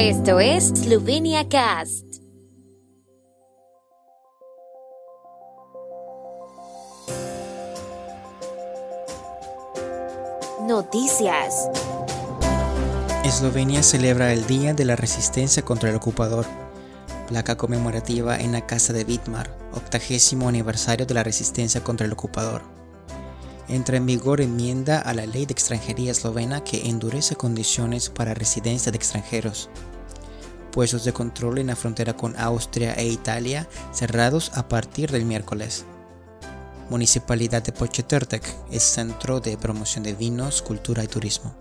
Esto es Slovenia Cast. Noticias. Eslovenia celebra el Día de la Resistencia contra el Ocupador. Placa conmemorativa en la Casa de Vidmar, octagésimo aniversario de la resistencia contra el ocupador. Entra en vigor enmienda a la ley de extranjería eslovena que endurece condiciones para residencia de extranjeros. Puestos de control en la frontera con Austria e Italia cerrados a partir del miércoles. Municipalidad de Pochetertek es centro de promoción de vinos, cultura y turismo.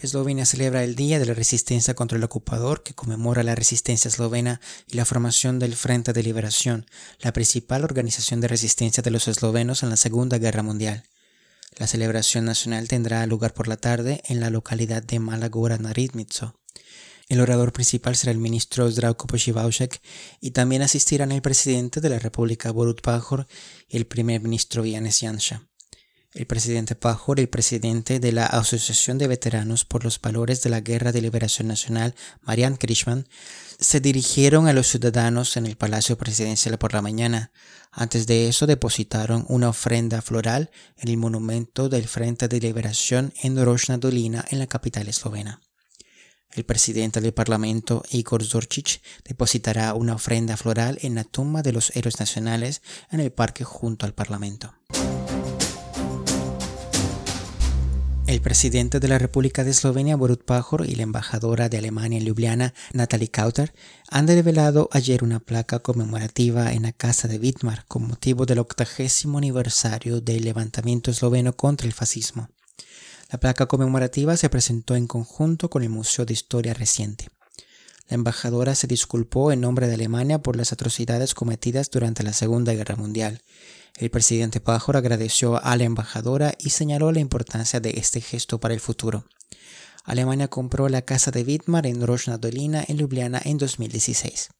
Eslovenia celebra el Día de la Resistencia contra el Ocupador, que conmemora la resistencia eslovena y la formación del Frente de Liberación, la principal organización de resistencia de los eslovenos en la Segunda Guerra Mundial. La celebración nacional tendrá lugar por la tarde en la localidad de Malagora Naridmitso. El orador principal será el ministro Zdravko Pochivaushek y también asistirán el presidente de la República Borut Pajor y el primer ministro Yanes Yansha el presidente Pajor el presidente de la Asociación de Veteranos por los Valores de la Guerra de Liberación Nacional, Marian Krishman, se dirigieron a los ciudadanos en el Palacio Presidencial por la mañana. Antes de eso depositaron una ofrenda floral en el monumento del Frente de Liberación en Rosna Dolina, en la capital eslovena. El presidente del Parlamento, Igor Zorčić, depositará una ofrenda floral en la tumba de los héroes nacionales en el parque junto al Parlamento. El presidente de la República de Eslovenia, Borut Pajor, y la embajadora de Alemania en Ljubljana, Natalie Kauter, han revelado ayer una placa conmemorativa en la casa de Wittmar con motivo del octagésimo aniversario del levantamiento esloveno contra el fascismo. La placa conmemorativa se presentó en conjunto con el Museo de Historia Reciente. La embajadora se disculpó en nombre de Alemania por las atrocidades cometidas durante la Segunda Guerra Mundial el presidente Pajor agradeció a la embajadora y señaló la importancia de este gesto para el futuro. Alemania compró la casa de Wittmar en Dolina en Ljubljana en 2016.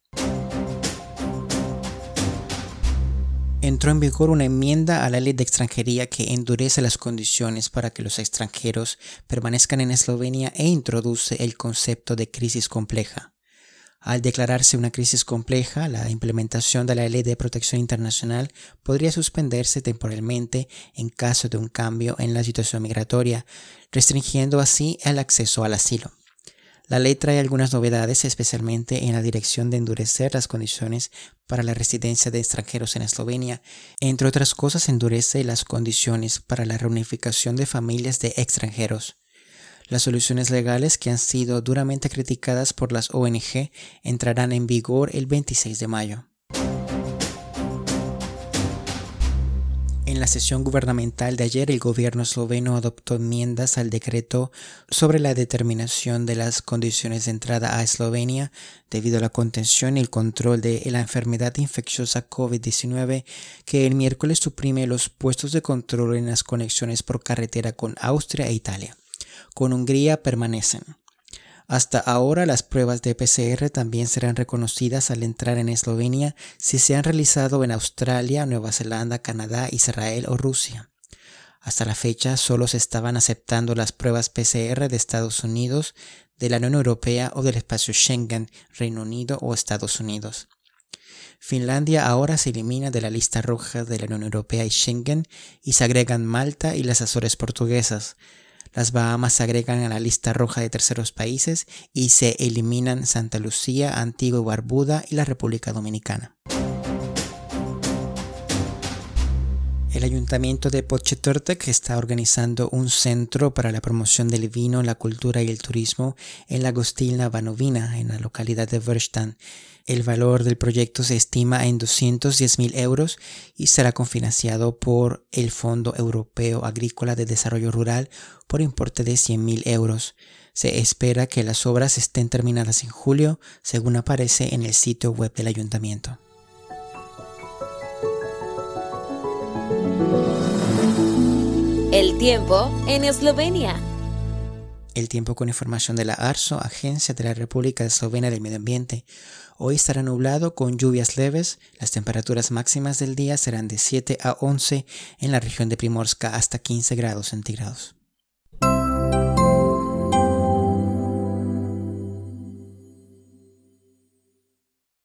Entró en vigor una enmienda a la ley de extranjería que endurece las condiciones para que los extranjeros permanezcan en Eslovenia e introduce el concepto de crisis compleja. Al declararse una crisis compleja, la implementación de la Ley de Protección Internacional podría suspenderse temporalmente en caso de un cambio en la situación migratoria, restringiendo así el acceso al asilo. La ley trae algunas novedades, especialmente en la dirección de endurecer las condiciones para la residencia de extranjeros en Eslovenia. Entre otras cosas, endurece las condiciones para la reunificación de familias de extranjeros. Las soluciones legales que han sido duramente criticadas por las ONG entrarán en vigor el 26 de mayo. En la sesión gubernamental de ayer, el gobierno esloveno adoptó enmiendas al decreto sobre la determinación de las condiciones de entrada a Eslovenia debido a la contención y el control de la enfermedad infecciosa COVID-19 que el miércoles suprime los puestos de control en las conexiones por carretera con Austria e Italia con Hungría permanecen. Hasta ahora las pruebas de PCR también serán reconocidas al entrar en Eslovenia si se han realizado en Australia, Nueva Zelanda, Canadá, Israel o Rusia. Hasta la fecha solo se estaban aceptando las pruebas PCR de Estados Unidos, de la Unión Europea o del espacio Schengen, Reino Unido o Estados Unidos. Finlandia ahora se elimina de la lista roja de la Unión Europea y Schengen y se agregan Malta y las Azores portuguesas. Las Bahamas se agregan a la lista roja de terceros países y se eliminan Santa Lucía, Antigua y Barbuda y la República Dominicana. El ayuntamiento de que está organizando un centro para la promoción del vino, la cultura y el turismo en la Gostilna Vanovina, en la localidad de Verstan. El valor del proyecto se estima en 210 mil euros y será confinanciado por el Fondo Europeo Agrícola de Desarrollo Rural por importe de 100 mil euros. Se espera que las obras estén terminadas en julio, según aparece en el sitio web del ayuntamiento. El tiempo en Eslovenia. El tiempo con información de la ARSO, Agencia de la República de Eslovenia del Medio Ambiente. Hoy estará nublado con lluvias leves. Las temperaturas máximas del día serán de 7 a 11 en la región de Primorska hasta 15 grados centígrados.